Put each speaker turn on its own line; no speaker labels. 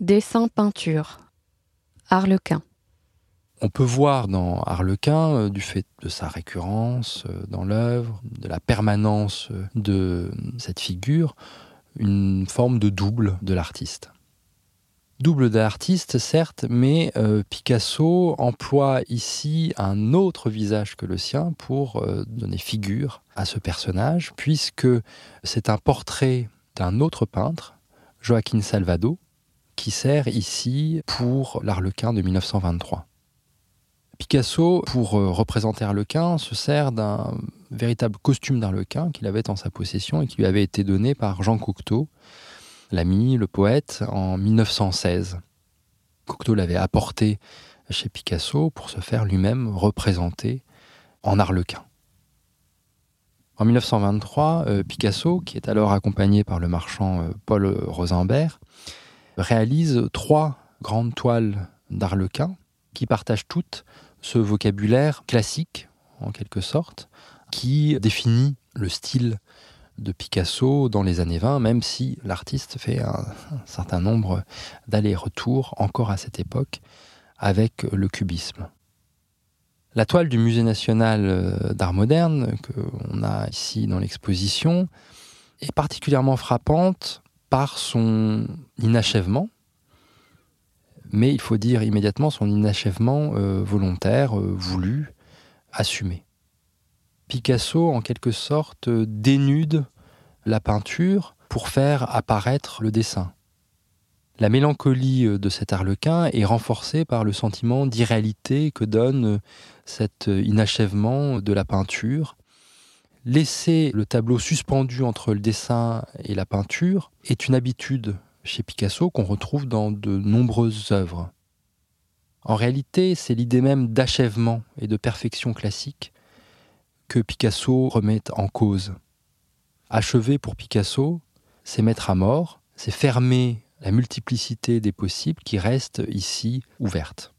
Dessin peinture. Harlequin.
On peut voir dans Harlequin, euh, du fait de sa récurrence euh, dans l'œuvre, de la permanence euh, de cette figure, une forme de double de l'artiste. Double de l'artiste, certes, mais Picasso emploie ici un autre visage que le sien pour donner figure à ce personnage, puisque c'est un portrait d'un autre peintre, Joaquin Salvado, qui sert ici pour l'Arlequin de 1923. Picasso, pour euh, représenter Harlequin, se sert d'un véritable costume d'Arlequin qu'il avait en sa possession et qui lui avait été donné par Jean Cocteau, l'ami, le poète, en 1916. Cocteau l'avait apporté chez Picasso pour se faire lui-même représenter en Arlequin. En 1923, euh, Picasso, qui est alors accompagné par le marchand euh, Paul Rosenberg, réalise trois grandes toiles d'Arlequin qui partagent toutes ce vocabulaire classique, en quelque sorte, qui définit le style de Picasso dans les années 20, même si l'artiste fait un, certain nombre d'allers-retours encore à cette époque avec le cubisme. La toile du Musée national euh, d'art moderne, qu'on a ici dans l'exposition, est particulièrement frappante par son inachèvement, mais il faut dire immédiatement son inachèvement euh, volontaire, euh, voulu, assumé. Picasso, en quelque sorte, dénude la peinture pour faire apparaître le dessin. La mélancolie euh, de cet arlequin est renforcée par le sentiment d'irréalité que donne cet inachèvement de la peinture. Laisser le tableau suspendu entre le dessin et la peinture est une habitude chez Picasso qu'on retrouve dans de nombreuses œuvres. En réalité, c'est l'idée même d'achèvement et de perfection classique que Picasso remet en cause. Achever pour Picasso, c'est mettre à mort, c'est fermer la multiplicité des possibles qui restent ici ouvertes.